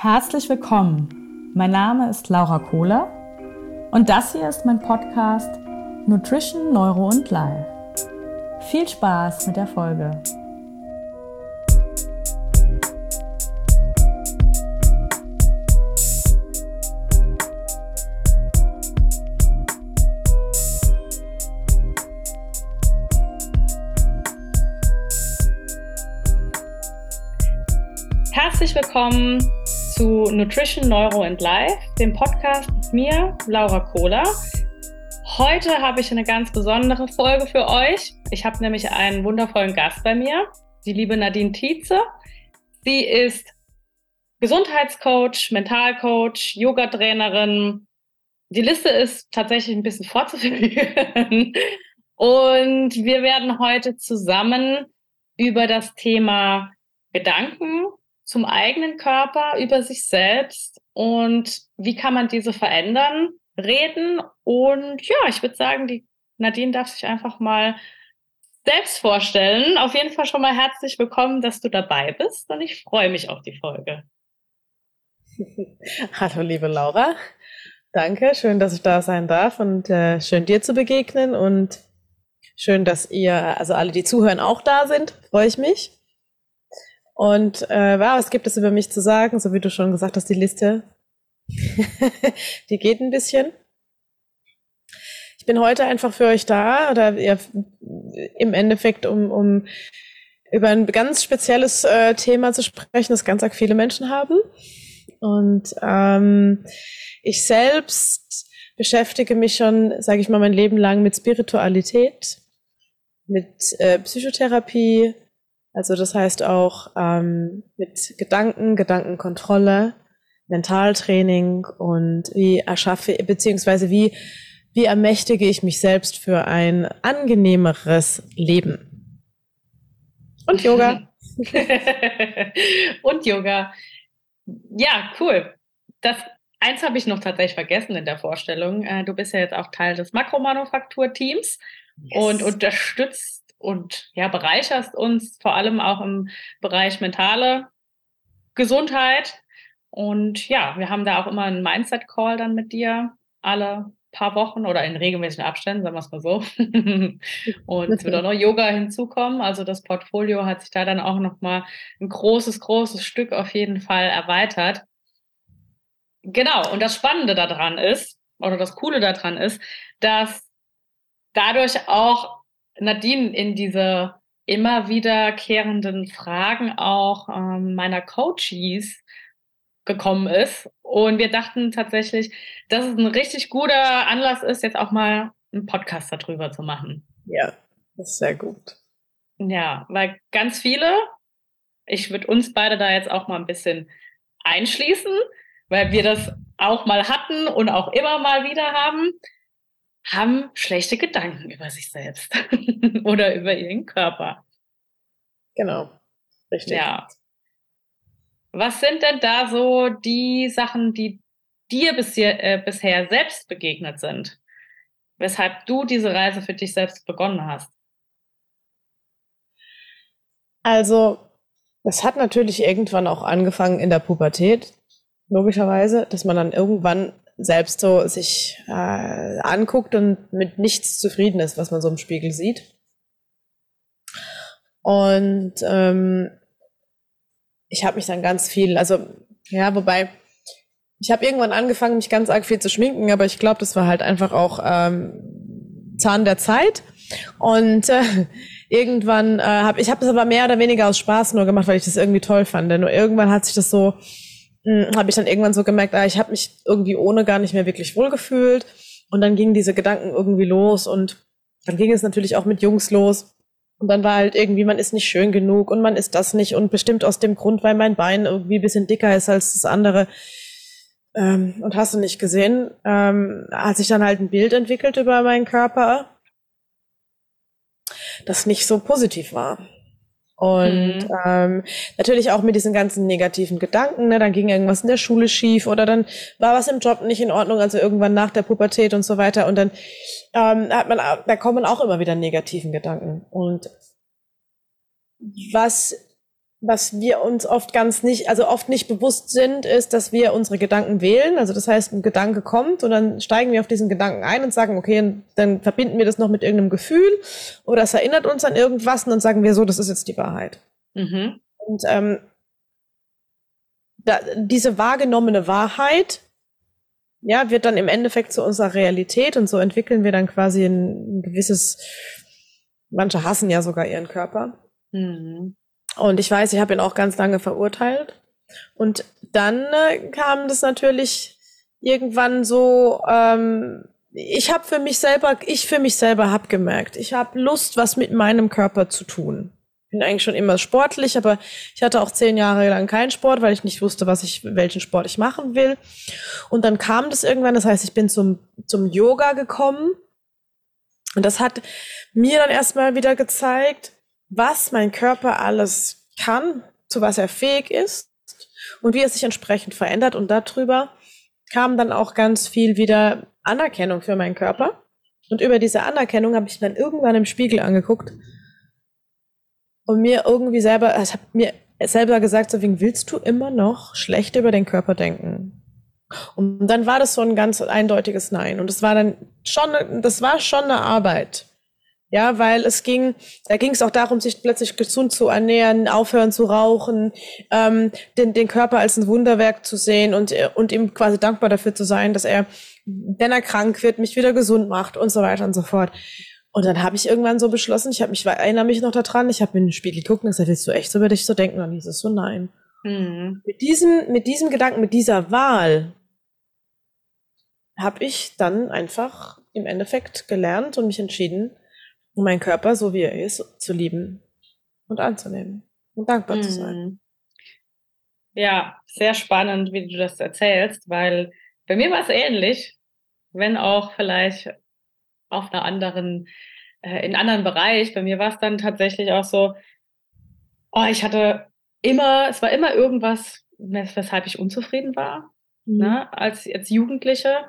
Herzlich willkommen. Mein Name ist Laura Kohler und das hier ist mein Podcast Nutrition, Neuro und Life. Viel Spaß mit der Folge. Nutrition, Neuro and Life, dem Podcast mit mir, Laura Kohler. Heute habe ich eine ganz besondere Folge für euch. Ich habe nämlich einen wundervollen Gast bei mir, die liebe Nadine Tietze. Sie ist Gesundheitscoach, Mentalcoach, Yoga-Trainerin. Die Liste ist tatsächlich ein bisschen fortzuführen. Und wir werden heute zusammen über das Thema Gedanken zum eigenen Körper, über sich selbst und wie kann man diese verändern, reden. Und ja, ich würde sagen, die Nadine darf sich einfach mal selbst vorstellen. Auf jeden Fall schon mal herzlich willkommen, dass du dabei bist und ich freue mich auf die Folge. Hallo, liebe Laura. Danke, schön, dass ich da sein darf und äh, schön dir zu begegnen und schön, dass ihr, also alle, die zuhören, auch da sind. Freue ich mich. Und äh, was gibt es über mich zu sagen? So wie du schon gesagt hast, die Liste, die geht ein bisschen. Ich bin heute einfach für euch da oder ja, im Endeffekt, um, um über ein ganz spezielles äh, Thema zu sprechen, das ganz arg viele Menschen haben. Und ähm, ich selbst beschäftige mich schon, sage ich mal, mein Leben lang mit Spiritualität, mit äh, Psychotherapie, also das heißt auch ähm, mit Gedanken, Gedankenkontrolle, Mentaltraining und wie erschaffe, beziehungsweise wie, wie ermächtige ich mich selbst für ein angenehmeres Leben. Und Yoga. und Yoga. Ja, cool. Das eins habe ich noch tatsächlich vergessen in der Vorstellung. Äh, du bist ja jetzt auch Teil des Makromanufakturteams yes. und unterstützt und ja, bereicherst uns vor allem auch im Bereich mentale Gesundheit. Und ja, wir haben da auch immer einen Mindset-Call dann mit dir alle paar Wochen oder in regelmäßigen Abständen, sagen wir es mal so. und es wird auch noch Yoga hinzukommen. Also das Portfolio hat sich da dann auch noch mal ein großes, großes Stück auf jeden Fall erweitert. Genau. Und das Spannende daran ist, oder das Coole daran ist, dass dadurch auch Nadine in diese immer wiederkehrenden Fragen auch ähm, meiner Coaches gekommen ist. Und wir dachten tatsächlich, dass es ein richtig guter Anlass ist, jetzt auch mal einen Podcast darüber zu machen. Ja, das ist sehr gut. Ja, weil ganz viele, ich würde uns beide da jetzt auch mal ein bisschen einschließen, weil wir das auch mal hatten und auch immer mal wieder haben, haben schlechte Gedanken über sich selbst oder über ihren Körper. Genau, richtig. Ja. Was sind denn da so die Sachen, die dir bisher, äh, bisher selbst begegnet sind, weshalb du diese Reise für dich selbst begonnen hast? Also, das hat natürlich irgendwann auch angefangen in der Pubertät, logischerweise, dass man dann irgendwann selbst so sich äh, anguckt und mit nichts zufrieden ist, was man so im Spiegel sieht. Und ähm, ich habe mich dann ganz viel, also ja, wobei ich habe irgendwann angefangen, mich ganz arg viel zu schminken, aber ich glaube, das war halt einfach auch ähm, Zahn der Zeit. Und äh, irgendwann äh, habe ich habe das aber mehr oder weniger aus Spaß nur gemacht, weil ich das irgendwie toll fand. Denn nur irgendwann hat sich das so habe ich dann irgendwann so gemerkt, ah, ich habe mich irgendwie ohne gar nicht mehr wirklich wohlgefühlt. Und dann gingen diese Gedanken irgendwie los und dann ging es natürlich auch mit Jungs los. Und dann war halt irgendwie, man ist nicht schön genug und man ist das nicht und bestimmt aus dem Grund, weil mein Bein irgendwie ein bisschen dicker ist als das andere. Ähm, und hast du nicht gesehen, ähm, hat sich dann halt ein Bild entwickelt über meinen Körper, das nicht so positiv war. Und mhm. ähm, natürlich auch mit diesen ganzen negativen Gedanken, ne? dann ging irgendwas in der Schule schief oder dann war was im Job nicht in Ordnung, also irgendwann nach der Pubertät und so weiter. Und dann ähm, hat man, da kommen auch immer wieder negativen Gedanken. Und was was wir uns oft ganz nicht, also oft nicht bewusst sind, ist, dass wir unsere Gedanken wählen. Also das heißt, ein Gedanke kommt und dann steigen wir auf diesen Gedanken ein und sagen, okay, dann verbinden wir das noch mit irgendeinem Gefühl oder es erinnert uns an irgendwas und dann sagen wir so, das ist jetzt die Wahrheit. Mhm. Und ähm, da, diese wahrgenommene Wahrheit, ja, wird dann im Endeffekt zu unserer Realität und so entwickeln wir dann quasi ein, ein gewisses, manche hassen ja sogar ihren Körper. Mhm. Und ich weiß, ich habe ihn auch ganz lange verurteilt. Und dann äh, kam das natürlich irgendwann so, ähm, ich habe für mich selber, ich für mich selber habe gemerkt, ich habe Lust, was mit meinem Körper zu tun. Bin eigentlich schon immer sportlich, aber ich hatte auch zehn Jahre lang keinen Sport, weil ich nicht wusste, was ich, welchen Sport ich machen will. Und dann kam das irgendwann, das heißt, ich bin zum, zum Yoga gekommen. Und das hat mir dann erstmal wieder gezeigt, was mein Körper alles kann, zu was er fähig ist und wie er sich entsprechend verändert. Und darüber kam dann auch ganz viel wieder Anerkennung für meinen Körper. Und über diese Anerkennung habe ich dann irgendwann im Spiegel angeguckt und mir irgendwie selber, ich habe mir selber gesagt, so wegen willst du immer noch schlecht über den Körper denken? Und dann war das so ein ganz eindeutiges Nein. Und es war dann schon, das war schon eine Arbeit. Ja, weil es ging, da ging es auch darum, sich plötzlich gesund zu ernähren, aufhören zu rauchen, ähm, den, den Körper als ein Wunderwerk zu sehen und, und ihm quasi dankbar dafür zu sein, dass er, wenn er krank wird, mich wieder gesund macht und so weiter und so fort. Und dann habe ich irgendwann so beschlossen, ich habe mich, erinnere mich noch daran, ich habe mir in den Spiegel geguckt und gesagt, willst du echt so über dich so denken? Und dann hieß es so, nein. Mhm. Mit diesem, mit diesem Gedanken, mit dieser Wahl habe ich dann einfach im Endeffekt gelernt und mich entschieden, um meinen Körper, so wie er ist, zu lieben und anzunehmen und dankbar mhm. zu sein. Mhm. Ja, sehr spannend, wie du das erzählst, weil bei mir war es ähnlich, wenn auch vielleicht auf einer anderen, äh, in einem anderen Bereich. Bei mir war es dann tatsächlich auch so, oh, ich hatte immer, es war immer irgendwas, weshalb ich unzufrieden war, mhm. ne, als, als Jugendliche.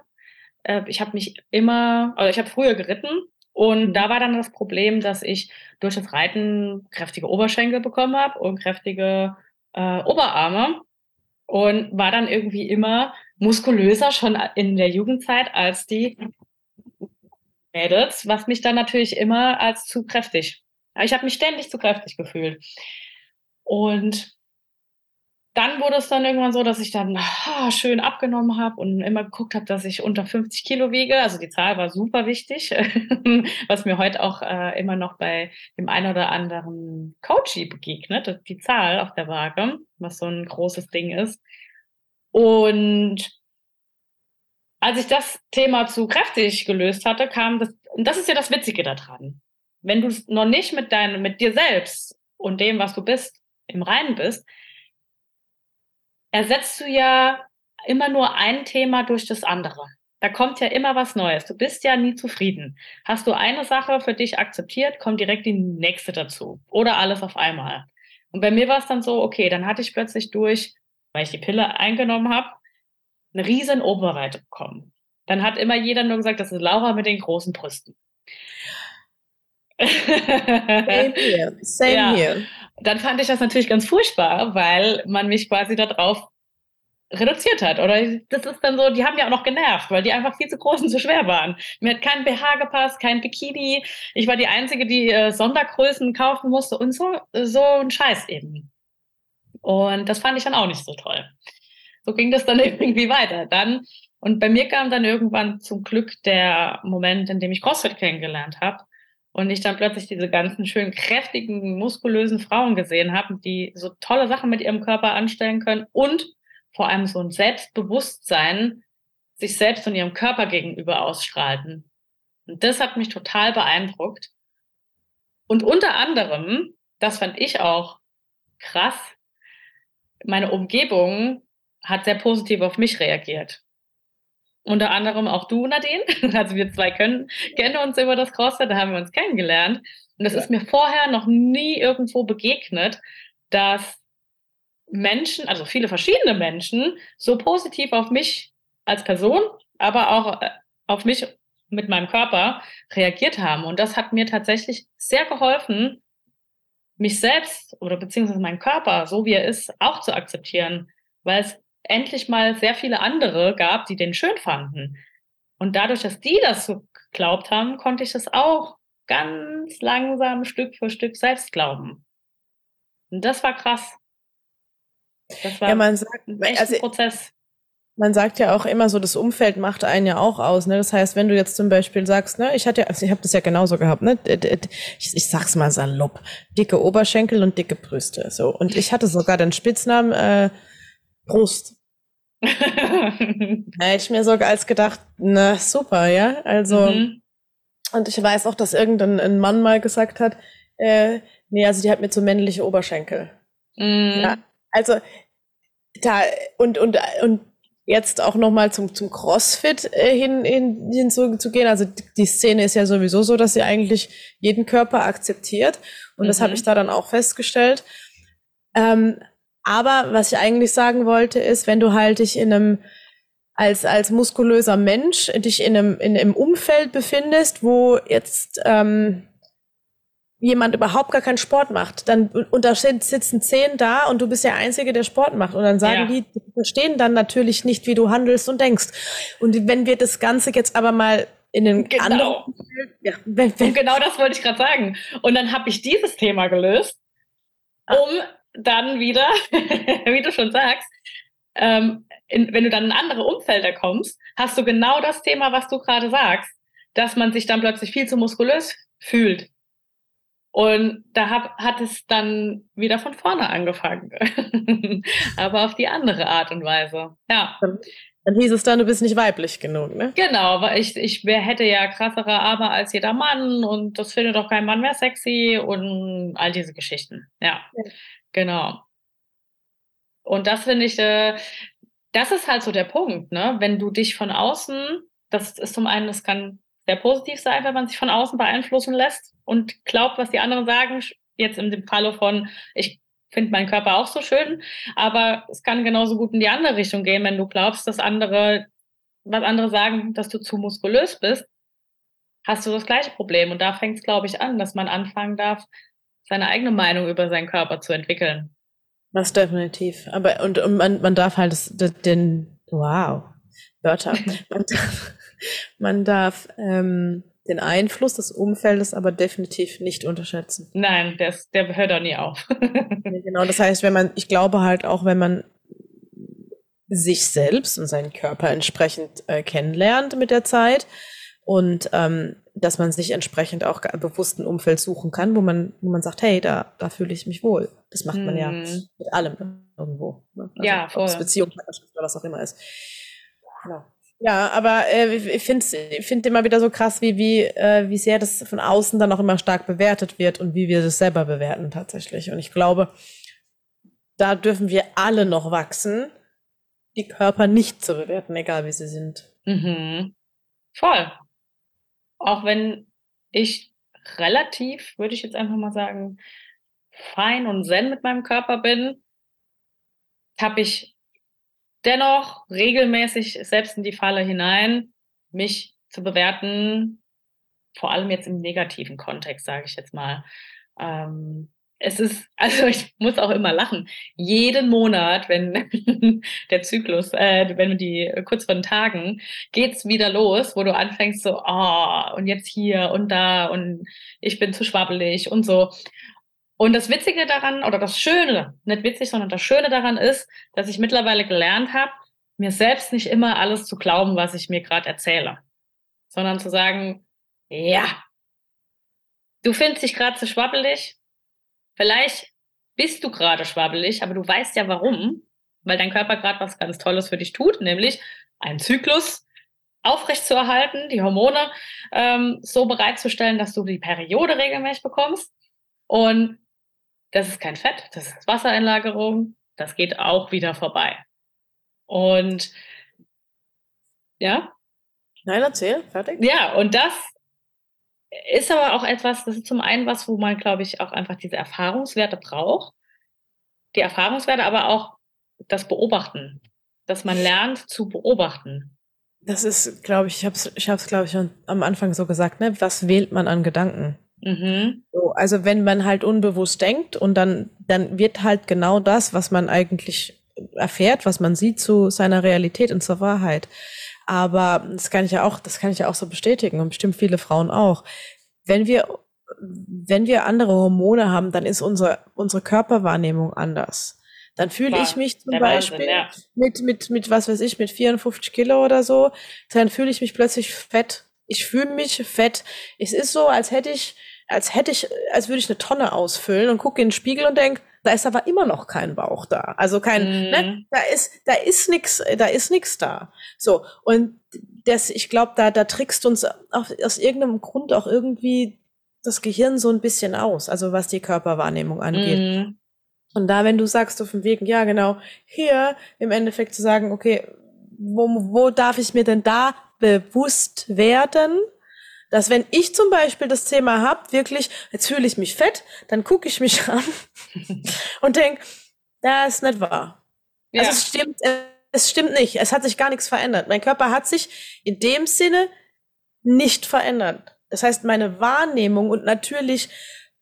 Äh, ich habe mich immer, also ich habe früher geritten und da war dann das Problem, dass ich durch das Reiten kräftige Oberschenkel bekommen habe und kräftige äh, Oberarme und war dann irgendwie immer muskulöser schon in der Jugendzeit als die Mädels, was mich dann natürlich immer als zu kräftig. Ich habe mich ständig zu kräftig gefühlt. Und dann wurde es dann irgendwann so, dass ich dann ah, schön abgenommen habe und immer geguckt habe, dass ich unter 50 Kilo wiege. Also die Zahl war super wichtig, was mir heute auch äh, immer noch bei dem einen oder anderen Coachy begegnet, die Zahl auf der Waage, was so ein großes Ding ist. Und als ich das Thema zu kräftig gelöst hatte, kam das, und das ist ja das Witzige daran. Wenn du noch nicht mit deinem, mit dir selbst und dem, was du bist, im Reinen bist, ersetzt du ja immer nur ein Thema durch das andere. Da kommt ja immer was Neues. Du bist ja nie zufrieden. Hast du eine Sache für dich akzeptiert, kommt direkt die nächste dazu. Oder alles auf einmal. Und bei mir war es dann so, okay, dann hatte ich plötzlich durch, weil ich die Pille eingenommen habe, eine riesen Oberweite bekommen. Dann hat immer jeder nur gesagt, das ist Laura mit den großen Brüsten. Same here. Same ja. here dann fand ich das natürlich ganz furchtbar, weil man mich quasi darauf reduziert hat. Oder das ist dann so, die haben ja auch noch genervt, weil die einfach viel zu groß und zu schwer waren. Mir hat kein BH gepasst, kein Bikini. Ich war die Einzige, die äh, Sondergrößen kaufen musste und so, so ein Scheiß eben. Und das fand ich dann auch nicht so toll. So ging das dann irgendwie weiter. Dann, und bei mir kam dann irgendwann zum Glück der Moment, in dem ich CrossFit kennengelernt habe und ich dann plötzlich diese ganzen schön kräftigen, muskulösen Frauen gesehen habe, die so tolle Sachen mit ihrem Körper anstellen können und vor allem so ein Selbstbewusstsein sich selbst und ihrem Körper gegenüber ausstrahlten. Und das hat mich total beeindruckt. Und unter anderem, das fand ich auch krass, meine Umgebung hat sehr positiv auf mich reagiert. Unter anderem auch du, Nadine. Also wir zwei können, kennen uns über das CrossFit, da haben wir uns kennengelernt. Und es ja. ist mir vorher noch nie irgendwo begegnet, dass Menschen, also viele verschiedene Menschen, so positiv auf mich als Person, aber auch äh, auf mich mit meinem Körper reagiert haben. Und das hat mir tatsächlich sehr geholfen, mich selbst oder beziehungsweise meinen Körper, so wie er ist, auch zu akzeptieren, weil es endlich mal sehr viele andere gab, die den schön fanden. Und dadurch, dass die das so geglaubt haben, konnte ich es auch ganz langsam Stück für Stück selbst glauben. Und das war krass. Das war ja, man sagt, ein echter also, Prozess. Man sagt ja auch immer so, das Umfeld macht einen ja auch aus. Ne? Das heißt, wenn du jetzt zum Beispiel sagst, ne, ich hatte ja, also ich habe das ja genauso gehabt, ne, ich, ich sag's mal salopp, dicke Oberschenkel und dicke Brüste, so. Und ich hatte sogar den Spitznamen äh, Brust. da ich mir sogar als gedacht, na super, ja, also. Mhm. Und ich weiß auch, dass irgendein Mann mal gesagt hat, äh, nee, also die hat mir zu männliche Oberschenkel. Mhm. Ja, also da und und und jetzt auch nochmal zum, zum CrossFit äh, hin, hin, hinzugehen. Also die, die Szene ist ja sowieso so, dass sie eigentlich jeden Körper akzeptiert. Und mhm. das habe ich da dann auch festgestellt. Ähm, aber was ich eigentlich sagen wollte, ist, wenn du halt dich in einem als, als muskulöser Mensch dich in einem, in einem Umfeld befindest, wo jetzt ähm, jemand überhaupt gar keinen Sport macht, dann und da sitzen zehn da und du bist der Einzige, der Sport macht und dann sagen ja. die, die verstehen dann natürlich nicht, wie du handelst und denkst. Und wenn wir das Ganze jetzt aber mal in den genau. anderen, ja, wenn, wenn, und genau das wollte ich gerade sagen. Und dann habe ich dieses Thema gelöst, ah. Dann wieder, wie du schon sagst, ähm, in, wenn du dann in andere Umfelder kommst, hast du genau das Thema, was du gerade sagst, dass man sich dann plötzlich viel zu muskulös fühlt und da hab, hat es dann wieder von vorne angefangen. Aber auf die andere Art und Weise. Ja. Dann, dann, hieß es dann, du bist nicht weiblich genug, ne? Genau, weil ich, ich hätte ja krassere Arme als jeder Mann und das findet doch kein Mann mehr sexy und all diese Geschichten. Ja, ja. Genau. Und das finde ich, äh, das ist halt so der Punkt, ne? Wenn du dich von außen, das ist zum einen, das kann sehr positiv sein, wenn man sich von außen beeinflussen lässt und glaubt, was die anderen sagen. Jetzt in dem Falle von, ich finde meinen Körper auch so schön, aber es kann genauso gut in die andere Richtung gehen, wenn du glaubst, dass andere, was andere sagen, dass du zu muskulös bist, hast du das gleiche Problem. Und da fängt es, glaube ich, an, dass man anfangen darf, seine eigene Meinung über seinen Körper zu entwickeln. Das definitiv. Aber und, und man, man darf halt das, den, wow, Wörter. man darf, man darf ähm, den Einfluss des Umfeldes aber definitiv nicht unterschätzen. Nein, der, ist, der hört auch nie auf. genau, das heißt, wenn man, ich glaube halt auch, wenn man sich selbst und seinen Körper entsprechend äh, kennenlernt mit der Zeit und ähm, dass man sich entsprechend auch bewusst ein Umfeld suchen kann, wo man, wo man sagt, hey, da, da fühle ich mich wohl. Das macht man ja mhm. mit allem irgendwo. Ne? Also, ja, voll. Ob es Beziehung, oder was auch immer ist. Genau. Ja, aber äh, ich finde find immer wieder so krass, wie, wie, äh, wie sehr das von außen dann auch immer stark bewertet wird und wie wir das selber bewerten tatsächlich. Und ich glaube, da dürfen wir alle noch wachsen, die Körper nicht zu bewerten, egal wie sie sind. Mhm. Voll. Auch wenn ich relativ, würde ich jetzt einfach mal sagen, fein und zen mit meinem Körper bin, habe ich dennoch regelmäßig selbst in die Falle hinein, mich zu bewerten, vor allem jetzt im negativen Kontext, sage ich jetzt mal. Ähm, es ist, also ich muss auch immer lachen. Jeden Monat, wenn der Zyklus, äh, wenn die kurz vor den Tagen, geht's wieder los, wo du anfängst so, oh, und jetzt hier und da und ich bin zu schwabbelig und so. Und das Witzige daran, oder das Schöne, nicht witzig, sondern das Schöne daran ist, dass ich mittlerweile gelernt habe, mir selbst nicht immer alles zu glauben, was ich mir gerade erzähle, sondern zu sagen, ja, du findest dich gerade zu schwabbelig, vielleicht bist du gerade schwabbelig, aber du weißt ja warum, weil dein Körper gerade was ganz Tolles für dich tut, nämlich einen Zyklus aufrechtzuerhalten, die Hormone ähm, so bereitzustellen, dass du die Periode regelmäßig bekommst. Und das ist kein Fett, das ist Wassereinlagerung, das geht auch wieder vorbei. Und ja. Nein, erzähl, fertig. Ja, und das ist aber auch etwas, das ist zum einen was, wo man, glaube ich, auch einfach diese Erfahrungswerte braucht. Die Erfahrungswerte, aber auch das Beobachten, dass man lernt zu beobachten. Das ist, glaube ich, ich habe es, ich glaube ich, am Anfang so gesagt, ne? Was wählt man an Gedanken? Mhm. So, also wenn man halt unbewusst denkt und dann, dann wird halt genau das, was man eigentlich erfährt, was man sieht, zu seiner Realität und zur Wahrheit. Aber das kann ich ja auch, das kann ich ja auch so bestätigen und bestimmt viele Frauen auch. Wenn wir, wenn wir andere Hormone haben, dann ist unsere, unsere Körperwahrnehmung anders. Dann fühle ich mich zum Beispiel Wahnsinn, ja. mit, mit, mit, was weiß ich, mit 54 Kilo oder so, dann fühle ich mich plötzlich fett. Ich fühle mich fett. Es ist so, als hätte ich, als hätte ich, als würde ich eine Tonne ausfüllen und gucke in den Spiegel und denke, da ist aber immer noch kein Bauch da. Also kein, mm. ne, mhm. da ist, da ist nix, da ist nix da. So. Und das, ich glaube, da, da trickst uns auf, aus irgendeinem Grund auch irgendwie das Gehirn so ein bisschen aus, also was die Körperwahrnehmung angeht. Mm. Und da, wenn du sagst auf dem Weg, ja, genau, hier im Endeffekt zu sagen, okay, wo, wo darf ich mir denn da bewusst werden, dass wenn ich zum Beispiel das Thema habe, wirklich, jetzt fühle ich mich fett, dann gucke ich mich an und denke, das ist nicht wahr. Ja. Also es stimmt, es stimmt nicht. Es hat sich gar nichts verändert. Mein Körper hat sich in dem Sinne nicht verändert. Das heißt, meine Wahrnehmung und natürlich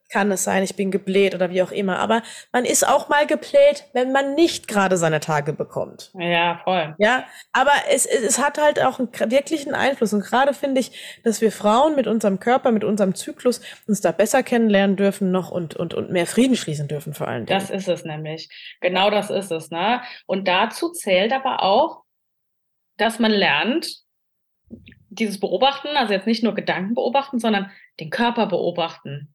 kann es sein, ich bin gebläht oder wie auch immer. Aber man ist auch mal gebläht, wenn man nicht gerade seine Tage bekommt. Ja, voll. Ja, aber es, es, es hat halt auch einen wirklichen Einfluss. Und gerade finde ich, dass wir Frauen mit unserem Körper, mit unserem Zyklus uns da besser kennenlernen dürfen noch und, und, und mehr Frieden schließen dürfen vor allen Dingen. Das ist es nämlich. Genau das ist es. Ne? Und dazu zählt aber auch, dass man lernt, dieses Beobachten, also jetzt nicht nur Gedanken beobachten, sondern den Körper beobachten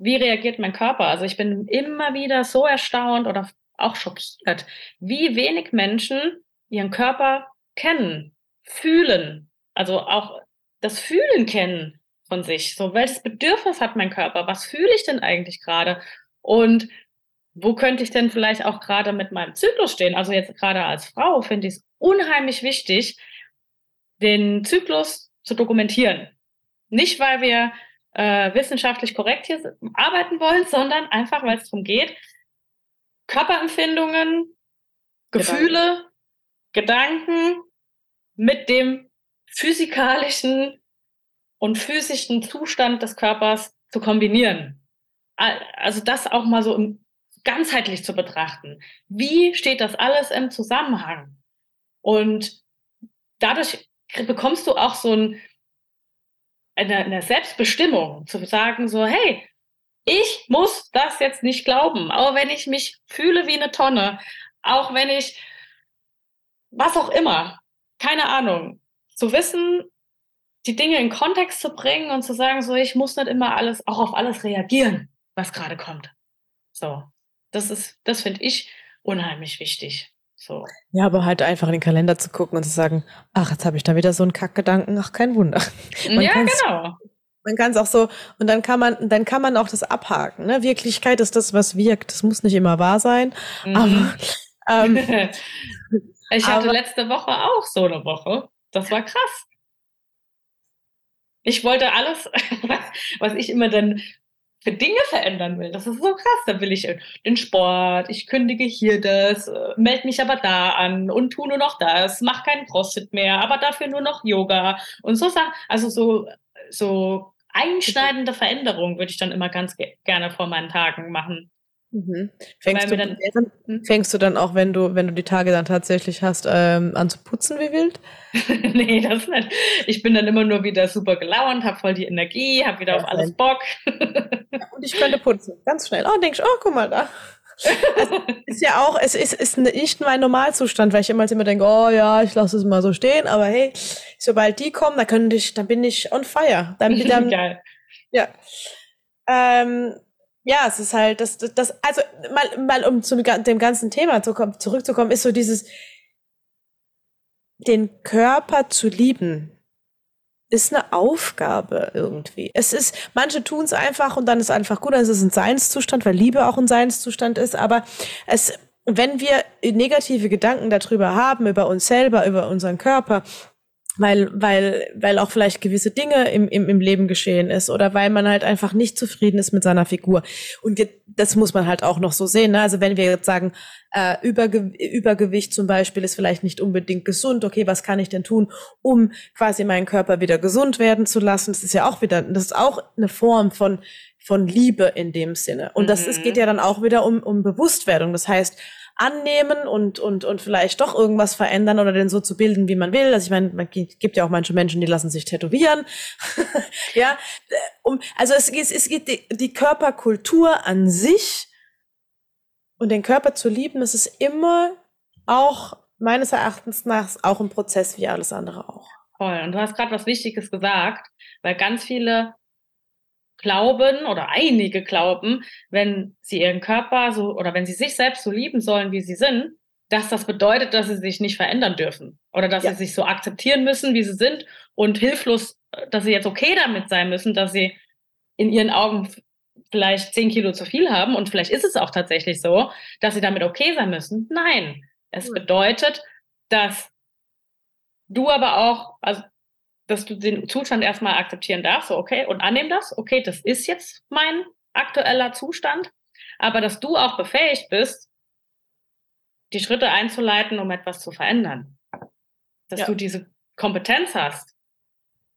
wie reagiert mein Körper? Also ich bin immer wieder so erstaunt oder auch schockiert, wie wenig Menschen ihren Körper kennen, fühlen, also auch das Fühlen kennen von sich. So, welches Bedürfnis hat mein Körper? Was fühle ich denn eigentlich gerade? Und wo könnte ich denn vielleicht auch gerade mit meinem Zyklus stehen? Also jetzt gerade als Frau finde ich es unheimlich wichtig, den Zyklus zu dokumentieren. Nicht, weil wir äh, wissenschaftlich korrekt hier arbeiten wollen, sondern einfach, weil es darum geht, Körperempfindungen, Gefühle, Gedanken, Gedanken mit dem physikalischen und physischen Zustand des Körpers zu kombinieren. Also das auch mal so ganzheitlich zu betrachten. Wie steht das alles im Zusammenhang? Und dadurch bekommst du auch so ein eine, eine Selbstbestimmung, zu sagen so, hey, ich muss das jetzt nicht glauben, auch wenn ich mich fühle wie eine Tonne, auch wenn ich was auch immer, keine Ahnung, zu wissen, die Dinge in Kontext zu bringen und zu sagen, so, ich muss nicht immer alles, auch auf alles reagieren, was gerade kommt. So, das ist, das finde ich unheimlich wichtig. So. Ja, aber halt einfach in den Kalender zu gucken und zu sagen, ach, jetzt habe ich da wieder so einen Kackgedanken, ach, kein Wunder. Man ja, genau. Man kann es auch so, und dann kann man, dann kann man auch das abhaken. Ne? Wirklichkeit ist das, was wirkt. Das muss nicht immer wahr sein. Mhm. Aber ähm, ich hatte aber, letzte Woche auch so eine Woche. Das war krass. Ich wollte alles, was ich immer dann für Dinge verändern will. Das ist so krass. Da will ich den Sport, ich kündige hier das, äh, melde mich aber da an und tu nur noch das, mach keinen CrossFit mehr, aber dafür nur noch Yoga und so Sachen. Also so, so einschneidende Veränderungen würde ich dann immer ganz ge gerne vor meinen Tagen machen. Mhm. Fängst, du, dann, fängst du dann auch, wenn du, wenn du die Tage dann tatsächlich hast, ähm, an zu putzen wie wild? nee, das nicht. Ich bin dann immer nur wieder super gelaunt, habe voll die Energie, habe wieder ja, auf alles Bock. und ich könnte putzen, ganz schnell. Oh, denkst oh, guck mal da. Also, ist ja auch, es ist, ist nicht mein Normalzustand, weil ich immer, immer denke, oh ja, ich lasse es mal so stehen, aber hey, sobald die kommen, dann, könnte ich, dann bin ich on fire. Dann, dann, Geil. Ja. Ähm, ja, es ist halt, das, das, das also mal, mal um zu dem ganzen Thema zu kommen, zurückzukommen, ist so dieses, den Körper zu lieben, ist eine Aufgabe irgendwie. Es ist, manche tun es einfach und dann ist einfach gut, ist es ein Seinszustand, weil Liebe auch ein Seinszustand ist, aber es, wenn wir negative Gedanken darüber haben, über uns selber, über unseren Körper, weil, weil, weil auch vielleicht gewisse Dinge im, im, im Leben geschehen ist oder weil man halt einfach nicht zufrieden ist mit seiner Figur. Und das muss man halt auch noch so sehen. Ne? Also wenn wir jetzt sagen, äh, Überge Übergewicht zum Beispiel ist vielleicht nicht unbedingt gesund, okay, was kann ich denn tun, um quasi meinen Körper wieder gesund werden zu lassen? Das ist ja auch wieder, das ist auch eine Form von, von Liebe in dem Sinne. Und das, geht mhm. ja dann auch wieder um, um Bewusstwerdung. Das heißt, annehmen und, und, und vielleicht doch irgendwas verändern oder den so zu bilden, wie man will. Also ich meine, man gibt ja auch manche Menschen, die lassen sich tätowieren. ja, um, also es, es, es geht die, die Körperkultur an sich und den Körper zu lieben, das ist immer auch meines Erachtens nach auch ein Prozess wie alles andere auch. Voll. Und du hast gerade was Wichtiges gesagt, weil ganz viele glauben oder einige glauben, wenn sie ihren Körper so oder wenn sie sich selbst so lieben sollen, wie sie sind, dass das bedeutet, dass sie sich nicht verändern dürfen oder dass ja. sie sich so akzeptieren müssen, wie sie sind und hilflos, dass sie jetzt okay damit sein müssen, dass sie in ihren Augen vielleicht zehn Kilo zu viel haben und vielleicht ist es auch tatsächlich so, dass sie damit okay sein müssen. Nein, es bedeutet, dass du aber auch, also dass du den Zustand erstmal akzeptieren darfst, so okay, und annehmen das, okay, das ist jetzt mein aktueller Zustand, aber dass du auch befähigt bist, die Schritte einzuleiten, um etwas zu verändern. Dass ja. du diese Kompetenz hast,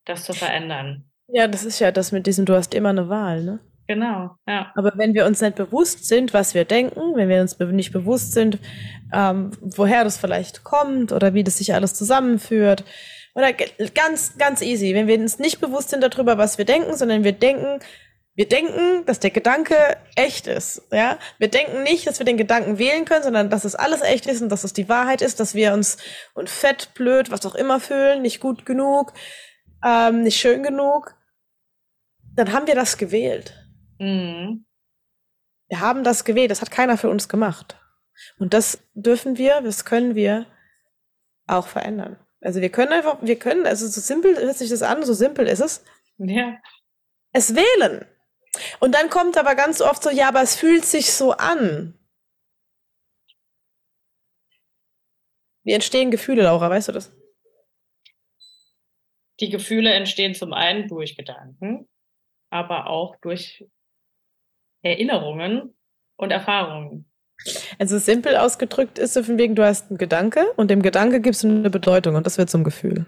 das zu verändern. Ja, das ist ja das mit diesem, du hast immer eine Wahl, ne? Genau, ja. Aber wenn wir uns nicht bewusst sind, was wir denken, wenn wir uns nicht bewusst sind, ähm, woher das vielleicht kommt oder wie das sich alles zusammenführt, oder ganz, ganz easy, wenn wir uns nicht bewusst sind darüber, was wir denken, sondern wir denken, wir denken, dass der Gedanke echt ist. Ja, wir denken nicht, dass wir den Gedanken wählen können, sondern dass es alles echt ist und dass es die Wahrheit ist, dass wir uns und fett, blöd, was auch immer fühlen, nicht gut genug, ähm, nicht schön genug. Dann haben wir das gewählt. Mhm. Wir haben das gewählt. Das hat keiner für uns gemacht. Und das dürfen wir, das können wir auch verändern. Also wir können einfach, wir können, also so simpel hört sich das an, so simpel ist es. Ja. Es wählen. Und dann kommt aber ganz oft so, ja, aber es fühlt sich so an. Wie entstehen Gefühle, Laura, weißt du das? Die Gefühle entstehen zum einen durch Gedanken, aber auch durch Erinnerungen und Erfahrungen. Also simpel ausgedrückt ist so von wegen, du hast einen Gedanke und dem Gedanke gibst du eine Bedeutung und das wird zum Gefühl.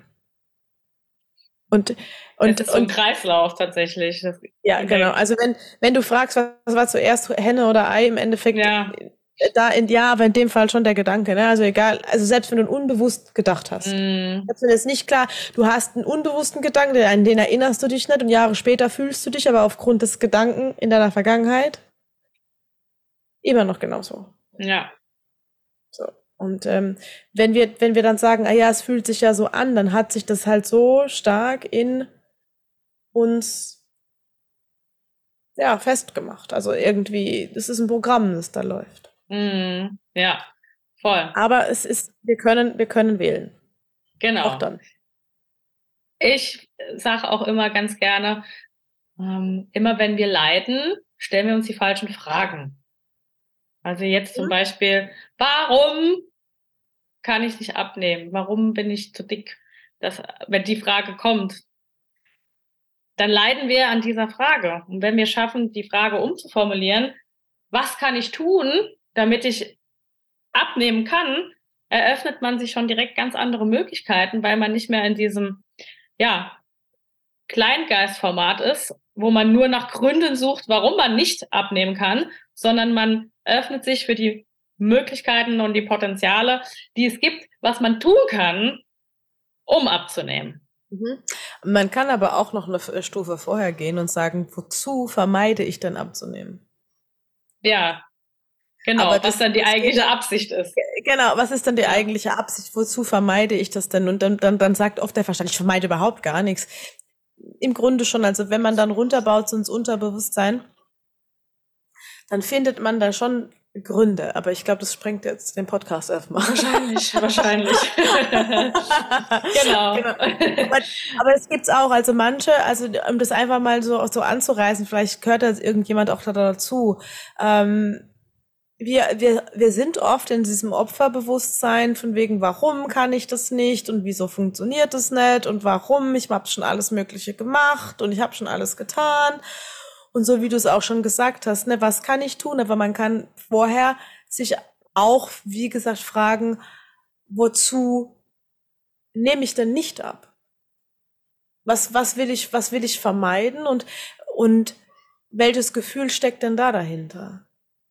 Und, und, das ist so ein Kreislauf tatsächlich. Das ja, genau. Also wenn, wenn du fragst, was war zuerst Henne oder Ei, im Endeffekt ja. da in ja, aber in dem Fall schon der Gedanke, ne? Also egal, also selbst wenn du unbewusst gedacht hast. Mm. Selbst wenn es nicht klar, du hast einen unbewussten Gedanken, an den erinnerst du dich nicht und Jahre später fühlst du dich aber aufgrund des Gedanken in deiner Vergangenheit immer noch genauso. Ja. So. Und ähm, wenn wir, wenn wir dann sagen, ah ja, es fühlt sich ja so an, dann hat sich das halt so stark in uns ja festgemacht. Also irgendwie, das ist ein Programm, das da läuft. Mm, ja, voll. Aber es ist, wir können, wir können wählen. Genau. Auch dann. Ich sage auch immer ganz gerne, ähm, immer wenn wir leiden, stellen wir uns die falschen Fragen. Also jetzt zum Beispiel, warum kann ich nicht abnehmen? Warum bin ich zu dick? Das, wenn die Frage kommt, dann leiden wir an dieser Frage. Und wenn wir schaffen, die Frage umzuformulieren, was kann ich tun, damit ich abnehmen kann, eröffnet man sich schon direkt ganz andere Möglichkeiten, weil man nicht mehr in diesem, ja, Kleingeistformat ist, wo man nur nach Gründen sucht, warum man nicht abnehmen kann, sondern man öffnet sich für die Möglichkeiten und die Potenziale, die es gibt, was man tun kann, um abzunehmen. Mhm. Man kann aber auch noch eine Stufe vorher gehen und sagen, wozu vermeide ich denn abzunehmen? Ja, genau, aber was dann die eigentliche Absicht ist. Genau, was ist dann die eigentliche Absicht? Wozu vermeide ich das denn? Und dann, dann, dann sagt oft der Verstand, ich vermeide überhaupt gar nichts. Im Grunde schon, also wenn man dann runterbaut so ins Unterbewusstsein, dann findet man da schon Gründe. Aber ich glaube, das sprengt jetzt den Podcast erstmal. Wahrscheinlich, wahrscheinlich. genau. genau. Aber, aber es gibt's auch. Also manche, also um das einfach mal so, so anzureißen, vielleicht gehört da irgendjemand auch dazu. Ähm, wir, wir, wir sind oft in diesem Opferbewusstsein von wegen, warum kann ich das nicht und wieso funktioniert das nicht und warum, ich habe schon alles Mögliche gemacht und ich habe schon alles getan. Und so wie du es auch schon gesagt hast, ne, was kann ich tun? Aber man kann vorher sich auch, wie gesagt, fragen, wozu nehme ich denn nicht ab? Was, was will ich, was will ich vermeiden und, und welches Gefühl steckt denn da dahinter?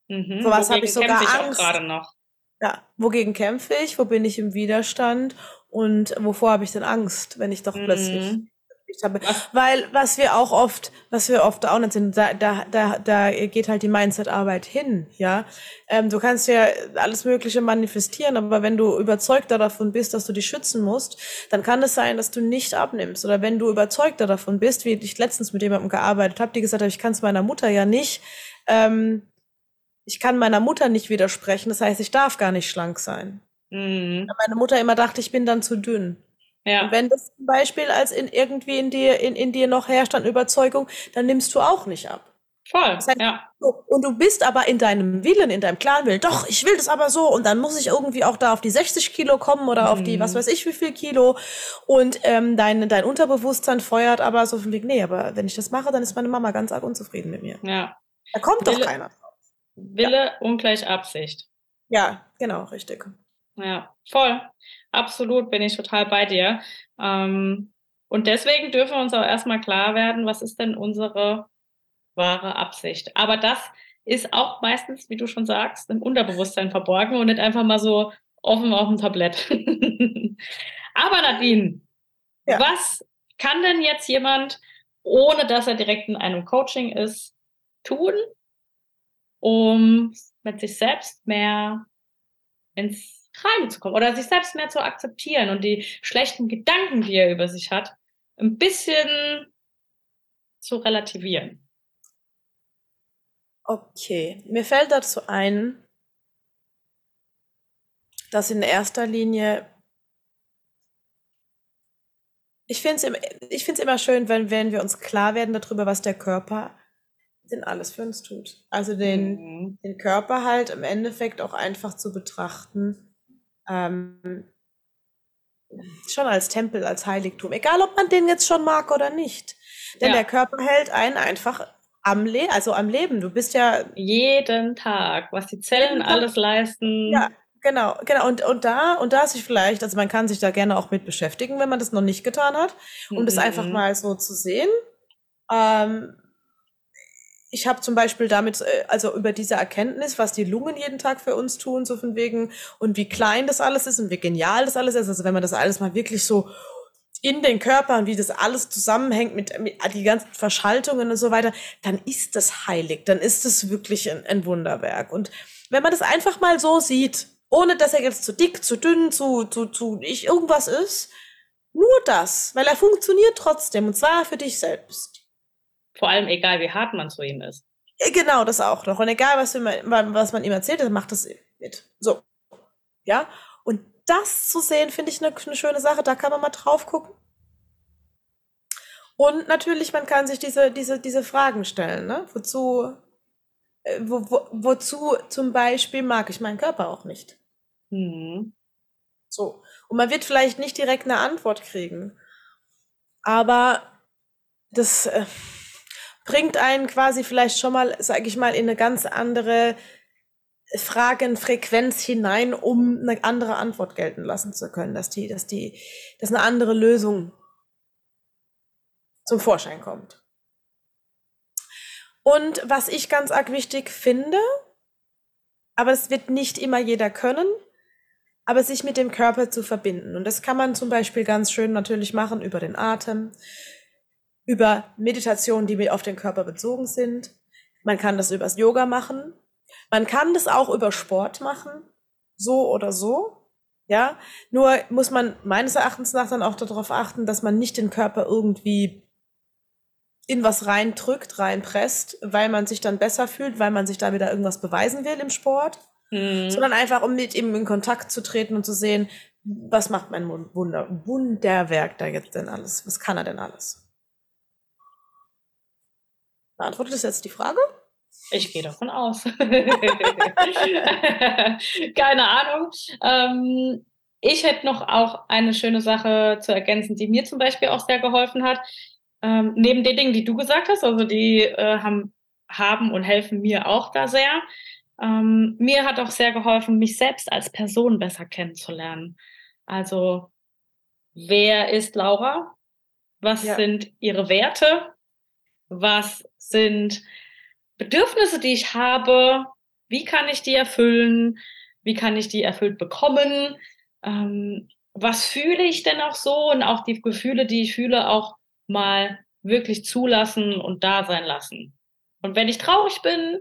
Mhm. So was habe ich sogar ich Angst. gerade noch. Ja, wogegen kämpfe ich? Wo bin ich im Widerstand? Und wovor habe ich denn Angst, wenn ich doch mhm. plötzlich habe? Weil was wir auch oft, was wir oft auch nicht sind, da, da, da, da geht halt die Mindset-Arbeit hin, ja. Ähm, du kannst ja alles Mögliche manifestieren, aber wenn du überzeugter davon bist, dass du dich schützen musst, dann kann es sein, dass du nicht abnimmst. Oder wenn du überzeugter davon bist, wie ich letztens mit jemandem gearbeitet habe, die gesagt hat, ich kann es meiner Mutter ja nicht ähm, ich kann meiner Mutter nicht widersprechen, das heißt, ich darf gar nicht schlank sein. Mhm. Meine Mutter immer dachte, ich bin dann zu dünn. Ja. Und wenn das zum Beispiel als in irgendwie in dir, in, in dir noch herrscht an Überzeugung, dann nimmst du auch nicht ab. Voll, das heißt, ja. Und du bist aber in deinem Willen, in deinem klaren Willen, doch, ich will das aber so und dann muss ich irgendwie auch da auf die 60 Kilo kommen oder mhm. auf die, was mhm. weiß ich, wie viel Kilo und ähm, dein, dein Unterbewusstsein feuert aber so von wegen, nee, aber wenn ich das mache, dann ist meine Mama ganz arg unzufrieden mit mir. Ja. Da kommt Wille, doch keiner. Wille ja. ungleich Absicht. Ja, genau, richtig. Ja, voll. Absolut bin ich total bei dir. Ähm, und deswegen dürfen wir uns auch erstmal klar werden, was ist denn unsere wahre Absicht. Aber das ist auch meistens, wie du schon sagst, im Unterbewusstsein verborgen und nicht einfach mal so offen auf dem Tablett. Aber Nadine, ja. was kann denn jetzt jemand, ohne dass er direkt in einem Coaching ist, tun, um mit sich selbst mehr ins Reine zu kommen oder sich selbst mehr zu akzeptieren und die schlechten Gedanken, die er über sich hat, ein bisschen zu relativieren. Okay, mir fällt dazu ein, dass in erster Linie ich finde es ich find's immer schön, wenn, wenn wir uns klar werden darüber, was der Körper denn alles für uns tut. Also den, mhm. den Körper halt im Endeffekt auch einfach zu betrachten, ähm, schon als Tempel, als Heiligtum. Egal, ob man den jetzt schon mag oder nicht. Denn ja. der Körper hält einen einfach am Le also am Leben. Du bist ja jeden Tag, was die Zellen alles leisten. Ja, genau, genau. Und, und da, und da sich vielleicht, also man kann sich da gerne auch mit beschäftigen, wenn man das noch nicht getan hat, um mhm. das einfach mal so zu sehen. Ähm, ich habe zum Beispiel damit, äh, also über diese Erkenntnis, was die Lungen jeden Tag für uns tun, so von wegen, und wie klein das alles ist und wie genial das alles ist. Also wenn man das alles mal wirklich so in den Körper und wie das alles zusammenhängt mit, mit die ganzen Verschaltungen und so weiter, dann ist das heilig, dann ist das wirklich ein, ein Wunderwerk. Und wenn man das einfach mal so sieht, ohne dass er jetzt zu dick, zu dünn, zu, zu, zu ich irgendwas ist, nur das, weil er funktioniert trotzdem und zwar für dich selbst. Vor allem egal, wie hart man zu ihm ist. Genau, das auch noch. Und egal, was, man, was man ihm erzählt, dann macht das mit. So. Ja. Und das zu sehen, finde ich eine, eine schöne Sache. Da kann man mal drauf gucken. Und natürlich, man kann sich diese, diese, diese Fragen stellen. Ne? Wozu, äh, wo, wo, wozu zum Beispiel mag ich meinen Körper auch nicht? Mhm. So. Und man wird vielleicht nicht direkt eine Antwort kriegen. Aber das. Äh, bringt einen quasi vielleicht schon mal, sage ich mal, in eine ganz andere Fragenfrequenz hinein, um eine andere Antwort gelten lassen zu können, dass die, dass die, dass eine andere Lösung zum Vorschein kommt. Und was ich ganz arg wichtig finde, aber es wird nicht immer jeder können, aber sich mit dem Körper zu verbinden. Und das kann man zum Beispiel ganz schön natürlich machen über den Atem, über Meditationen, die auf den Körper bezogen sind. Man kann das übers Yoga machen. Man kann das auch über Sport machen. So oder so. Ja, nur muss man meines Erachtens nach dann auch darauf achten, dass man nicht den Körper irgendwie in was reindrückt, reinpresst, weil man sich dann besser fühlt, weil man sich da wieder irgendwas beweisen will im Sport, mhm. sondern einfach, um mit ihm in Kontakt zu treten und zu sehen, was macht mein Wunder, Wunderwerk da jetzt denn alles? Was kann er denn alles? Beantwortet das jetzt die Frage? Ich gehe davon aus. Keine Ahnung. Ähm, ich hätte noch auch eine schöne Sache zu ergänzen, die mir zum Beispiel auch sehr geholfen hat. Ähm, neben den Dingen, die du gesagt hast, also die äh, haben, haben und helfen mir auch da sehr. Ähm, mir hat auch sehr geholfen, mich selbst als Person besser kennenzulernen. Also, wer ist Laura? Was ja. sind ihre Werte? Was sind Bedürfnisse, die ich habe? Wie kann ich die erfüllen? Wie kann ich die erfüllt bekommen? Ähm, was fühle ich denn auch so? Und auch die Gefühle, die ich fühle, auch mal wirklich zulassen und da sein lassen. Und wenn ich traurig bin,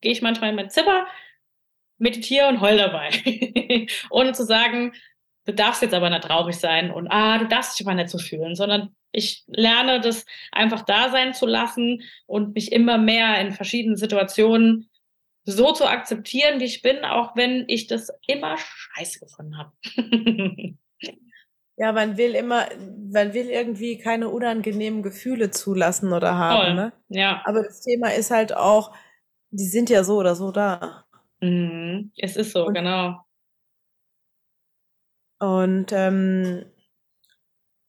gehe ich manchmal in mein Zimmer, meditiere und heul dabei. Ohne zu sagen, du darfst jetzt aber nicht traurig sein und ah, du darfst dich aber nicht so fühlen, sondern ich lerne das einfach da sein zu lassen und mich immer mehr in verschiedenen Situationen so zu akzeptieren, wie ich bin, auch wenn ich das immer scheiße gefunden habe. Ja, man will immer, man will irgendwie keine unangenehmen Gefühle zulassen oder haben, Voll. ne? Ja. Aber das Thema ist halt auch, die sind ja so oder so da. Mhm. Es ist so, und, genau. Und ähm,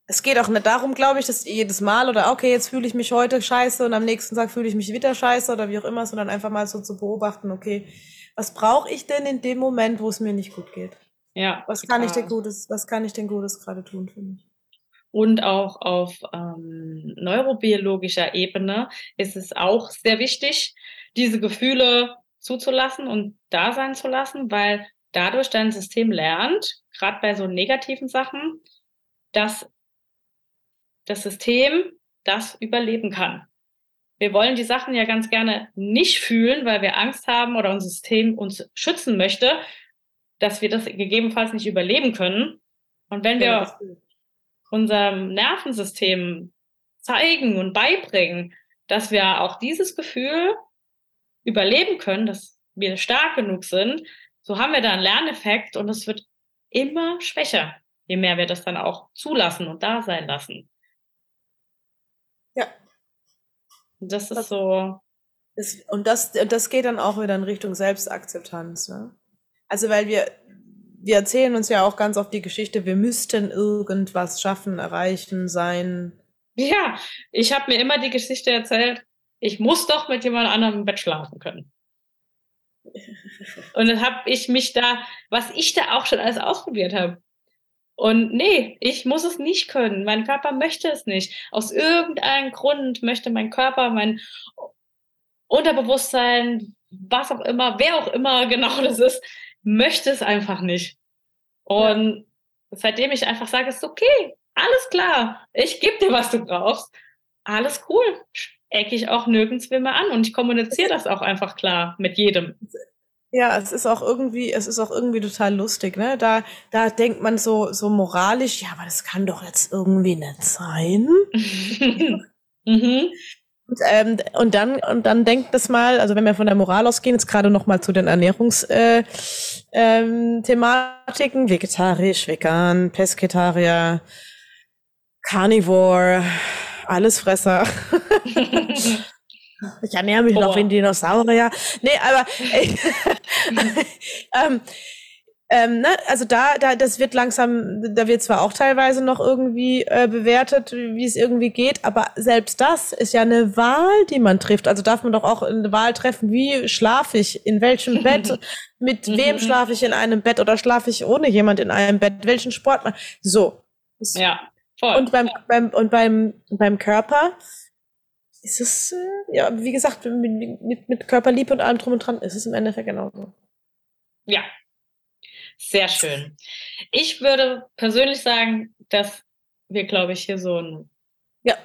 es geht auch nicht darum, glaube ich, dass jedes Mal oder okay, jetzt fühle ich mich heute scheiße und am nächsten Tag fühle ich mich wieder scheiße oder wie auch immer, sondern einfach mal so zu beobachten, okay, was brauche ich denn in dem Moment, wo es mir nicht gut geht? Ja. Was kann ich denn Gutes, was kann ich denn Gutes gerade tun für mich? Und auch auf ähm, neurobiologischer Ebene ist es auch sehr wichtig, diese Gefühle zuzulassen und da sein zu lassen, weil dadurch dein System lernt, gerade bei so negativen Sachen, dass das System das überleben kann. Wir wollen die Sachen ja ganz gerne nicht fühlen, weil wir Angst haben oder unser System uns schützen möchte dass wir das gegebenenfalls nicht überleben können. Und wenn wir unserem Nervensystem zeigen und beibringen, dass wir auch dieses Gefühl überleben können, dass wir stark genug sind, so haben wir da einen Lerneffekt und es wird immer schwächer, je mehr wir das dann auch zulassen und da sein lassen. Ja. Das ist so. und das, das geht dann auch wieder in Richtung Selbstakzeptanz. Ne? Also weil wir, wir erzählen uns ja auch ganz oft die Geschichte, wir müssten irgendwas schaffen, erreichen, sein. Ja, ich habe mir immer die Geschichte erzählt, ich muss doch mit jemand anderem im Bett schlafen können. Und dann habe ich mich da, was ich da auch schon alles ausprobiert habe. Und nee, ich muss es nicht können. Mein Körper möchte es nicht. Aus irgendeinem Grund möchte mein Körper, mein Unterbewusstsein, was auch immer, wer auch immer genau das ist, möchte es einfach nicht. Und ja. seitdem ich einfach sage, es ist okay, alles klar, ich gebe dir, was du brauchst, alles cool, ecke ich auch nirgends mehr an und ich kommuniziere das auch einfach klar mit jedem. Ja, es ist auch irgendwie, es ist auch irgendwie total lustig, ne? Da, da denkt man so, so moralisch, ja, aber das kann doch jetzt irgendwie nicht sein. mhm. Und, ähm, und dann und dann denkt das mal, also wenn wir von der Moral ausgehen, jetzt gerade noch mal zu den Ernährungsthematiken, äh, ähm, vegetarisch, vegan, Pesketarier, Carnivore, Allesfresser. ich ernähre mich oh. noch wie ein Dinosaurier. Nee, aber ähm, ähm, ne, also da, da, das wird langsam, da wird zwar auch teilweise noch irgendwie äh, bewertet, wie es irgendwie geht, aber selbst das ist ja eine Wahl, die man trifft. Also darf man doch auch eine Wahl treffen, wie schlafe ich, in welchem Bett, mit wem schlafe ich in einem Bett oder schlafe ich ohne jemand in einem Bett, welchen Sport man. So. Ja, voll. Und beim, beim, und beim, beim Körper ist es, äh, ja, wie gesagt, mit, mit, mit Körperliebe und allem drum und dran ist es im Endeffekt genauso. Ja, sehr schön. Ich würde persönlich sagen, dass wir, glaube ich, hier so ein, ja.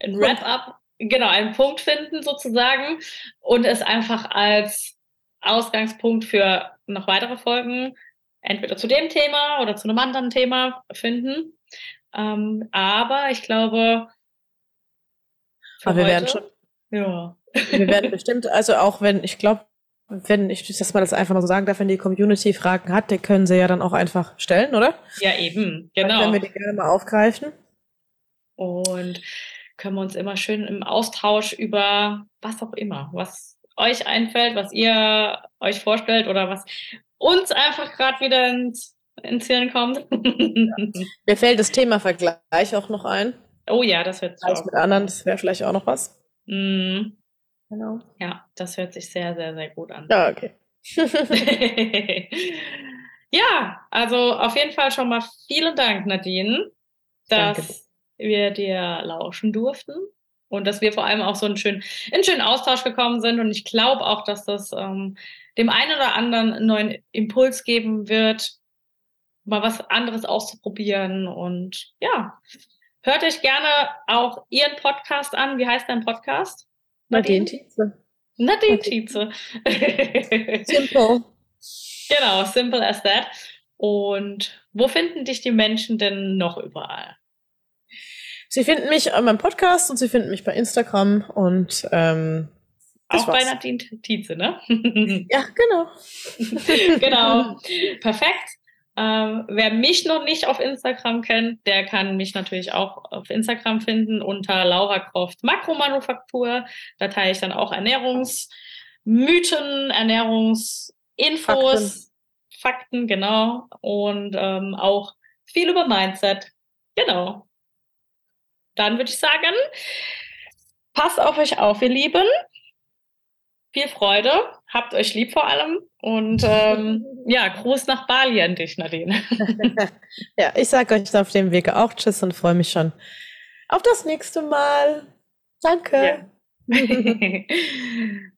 ein Wrap-up, genau, einen Punkt finden sozusagen und es einfach als Ausgangspunkt für noch weitere Folgen entweder zu dem Thema oder zu einem anderen Thema finden. Ähm, aber ich glaube, aber wir heute, werden schon. Ja. Wir werden bestimmt, also auch wenn, ich glaube, wenn ich dass man das einfach mal so sagen darf, wenn die Community Fragen hat, die können sie ja dann auch einfach stellen, oder? Ja, eben, genau. Dann können wir die gerne mal aufgreifen. Und können wir uns immer schön im Austausch über was auch immer, was euch einfällt, was ihr euch vorstellt oder was uns einfach gerade wieder ins, ins Hirn kommt. Ja. Mir fällt das Thema Vergleich auch noch ein. Oh ja, das wird Vergleich mit anderen, das wäre vielleicht auch noch was. Mm. Genau. Ja, das hört sich sehr, sehr, sehr gut an. Ja, okay. ja, also auf jeden Fall schon mal vielen Dank, Nadine, dass Danke. wir dir lauschen durften und dass wir vor allem auch so einen schönen, in schönen Austausch gekommen sind. Und ich glaube auch, dass das ähm, dem einen oder anderen einen neuen Impuls geben wird, mal was anderes auszuprobieren. Und ja, hört euch gerne auch Ihren Podcast an. Wie heißt dein Podcast? Nadine Tietze. Nadine Tietze. Simple. Genau, simple as that. Und wo finden dich die Menschen denn noch überall? Sie finden mich an meinem Podcast und Sie finden mich bei Instagram und ähm, auch war's. bei Nadine Tietze, ne? ja, genau. genau. Perfekt. Ähm, wer mich noch nicht auf Instagram kennt, der kann mich natürlich auch auf Instagram finden unter Laura Croft Makromanufaktur. Da teile ich dann auch Ernährungsmythen, Ernährungsinfos, Fakten, Fakten genau. Und ähm, auch viel über Mindset. Genau. Dann würde ich sagen, passt auf euch auf, ihr Lieben. Viel Freude, habt euch lieb vor allem und ähm, ja, Gruß nach Bali an dich, Nadine. ja, ich sage euch auf dem Wege auch Tschüss und freue mich schon auf das nächste Mal. Danke. Ja.